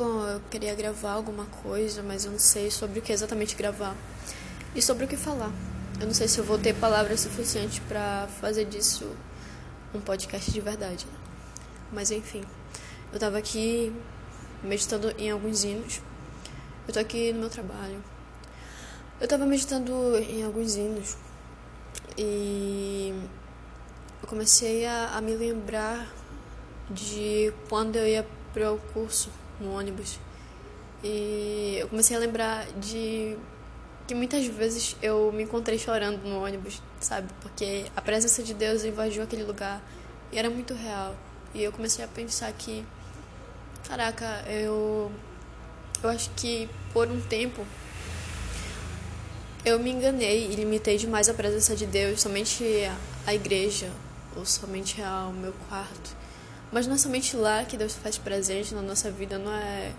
bom, eu queria gravar alguma coisa, mas eu não sei sobre o que exatamente gravar e sobre o que falar. Eu não sei se eu vou ter palavras suficientes para fazer disso um podcast de verdade. Né? Mas enfim, eu tava aqui meditando em alguns hinos. Eu tô aqui no meu trabalho. Eu tava meditando em alguns hinos e eu comecei a, a me lembrar de quando eu ia para o curso no ônibus. E eu comecei a lembrar de que muitas vezes eu me encontrei chorando no ônibus, sabe? Porque a presença de Deus invadiu aquele lugar e era muito real. E eu comecei a pensar que, caraca, eu eu acho que por um tempo eu me enganei e limitei demais a presença de Deus somente à igreja ou somente ao meu quarto. Mas não é somente lá que Deus faz presente na nossa vida, não é.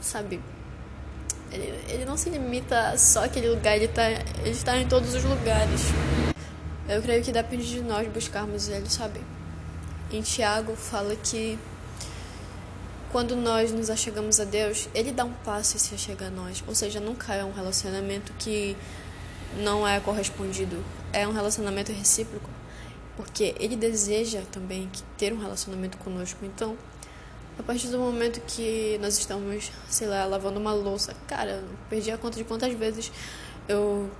Sabe? Ele, ele não se limita só àquele lugar, ele está ele está em todos os lugares. Eu creio que depende de nós buscarmos ele, sabe? Em Tiago fala que quando nós nos achegamos a Deus, Ele dá um passo e se achega a nós. Ou seja, nunca é um relacionamento que não é correspondido. É um relacionamento recíproco. Porque Ele deseja também ter um relacionamento conosco. Então, a partir do momento que nós estamos, sei lá, lavando uma louça, cara, perdi a conta de quantas vezes eu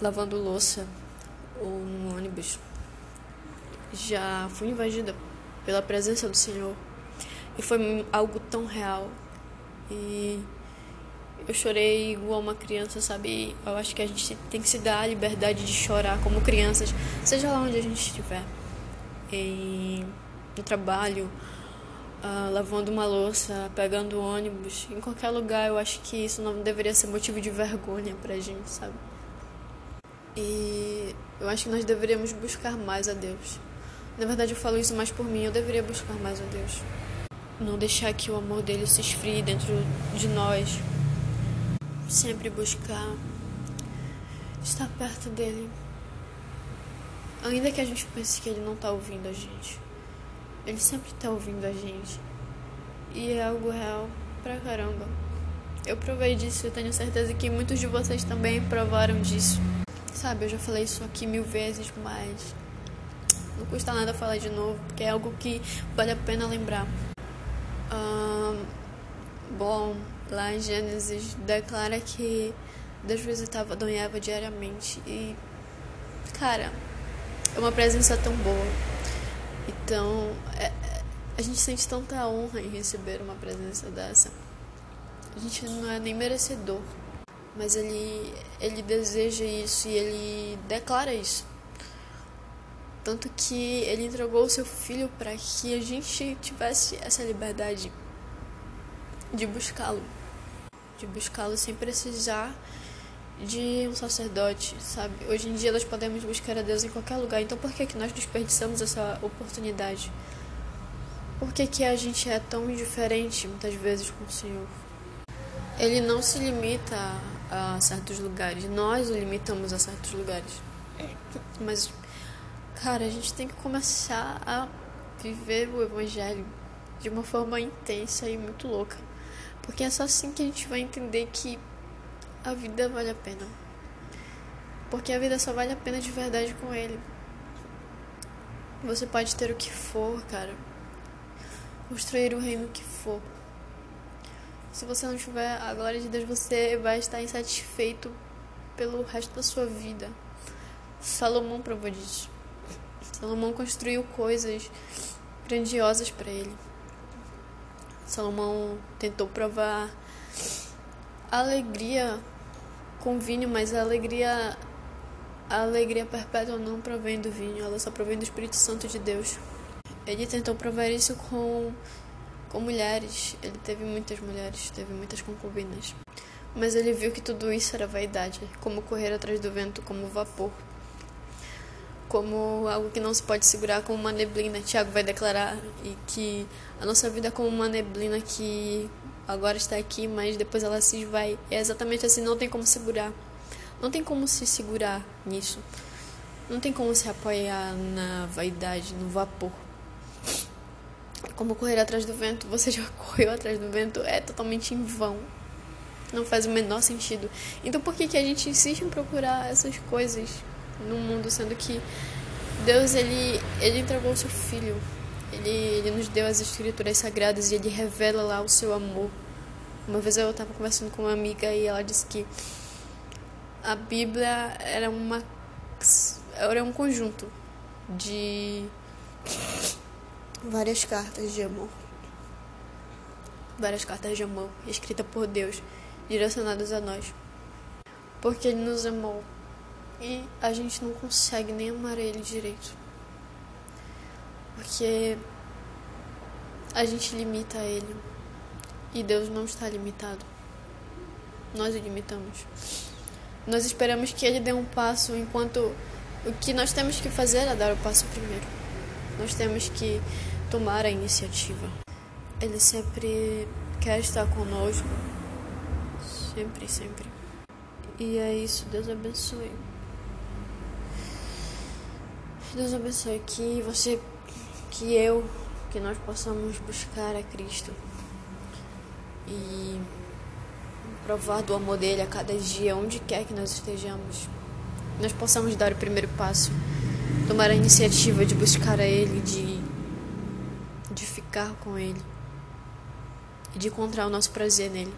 lavando louça ou no ônibus já fui invadida pela presença do Senhor e foi algo tão real. E eu chorei igual uma criança, sabe? Eu acho que a gente tem que se dar a liberdade de chorar como crianças, seja lá onde a gente estiver. Em, no trabalho, uh, lavando uma louça, pegando ônibus, em qualquer lugar, eu acho que isso não deveria ser motivo de vergonha pra gente, sabe? E eu acho que nós deveríamos buscar mais a Deus. Na verdade, eu falo isso mais por mim, eu deveria buscar mais a Deus não deixar que o amor dele se esfrie dentro de nós. Sempre buscar estar perto dele. Ainda que a gente pense que ele não está ouvindo a gente. Ele sempre está ouvindo a gente. E é algo real pra caramba. Eu provei disso e tenho certeza que muitos de vocês também provaram disso. Sabe, eu já falei isso aqui mil vezes, mas não custa nada falar de novo, porque é algo que vale a pena lembrar. Bom, lá em Gênesis declara que Deus visitava Adão e Eva diariamente e, cara, é uma presença tão boa. Então, é, a gente sente tanta honra em receber uma presença dessa. A gente não é nem merecedor, mas ele, ele deseja isso e ele declara isso. Tanto que ele entregou o seu filho para que a gente tivesse essa liberdade de buscá-lo, de buscá-lo sem precisar de um sacerdote, sabe? Hoje em dia nós podemos buscar a Deus em qualquer lugar, então por que, que nós desperdiçamos essa oportunidade? Por que, que a gente é tão indiferente muitas vezes com o Senhor? Ele não se limita a, certos lugares, nós o limitamos a certos lugares. Mas, cara, a gente tem que começar a viver o Evangelho de uma forma intensa e muito louca. Porque é só assim que a gente vai entender que a vida vale a pena. Porque a vida só vale a pena de verdade com ele. Você pode ter o que for, cara. Construir o reino que for. Se você não tiver a glória de Deus, você vai estar insatisfeito pelo resto da sua vida. Salomão provou disso. Salomão construiu coisas grandiosas para ele. Salomão tentou provar alegria com vinho, mas a alegria a alegria perpétua não provém do vinho, ela só provém do Espírito Santo de Deus. Ele tentou provar isso com com mulheres. Ele teve muitas mulheres, teve muitas concubinas. Mas ele viu que tudo isso era vaidade, como correr atrás do vento, como vapor como algo que não se pode segurar como uma neblina. Tiago vai declarar e que a nossa vida é como uma neblina que agora está aqui, mas depois ela se vai. É exatamente assim, não tem como segurar. Não tem como se segurar nisso. Não tem como se apoiar na vaidade, no vapor. como correr atrás do vento. Você já correu atrás do vento? É totalmente em vão. Não faz o menor sentido. Então por que, que a gente insiste em procurar essas coisas no mundo, sendo que Deus ele, ele entregou o seu filho. Ele, ele nos deu as escrituras sagradas e ele revela lá o seu amor. Uma vez eu estava conversando com uma amiga e ela disse que a Bíblia era uma era um conjunto de várias cartas de amor. Várias cartas de amor escritas por Deus, direcionadas a nós. Porque Ele nos amou e a gente não consegue nem amar Ele direito. Porque a gente limita Ele e Deus não está limitado. Nós o limitamos. Nós esperamos que Ele dê um passo enquanto o que nós temos que fazer é dar o passo primeiro. Nós temos que tomar a iniciativa. Ele sempre quer estar conosco. Sempre, sempre. E é isso. Deus abençoe. Deus abençoe que você, que eu, que nós possamos buscar a Cristo e provar do amor dele a cada dia, onde quer que nós estejamos nós possamos dar o primeiro passo, tomar a iniciativa de buscar a Ele, de, de ficar com Ele e de encontrar o nosso prazer nele.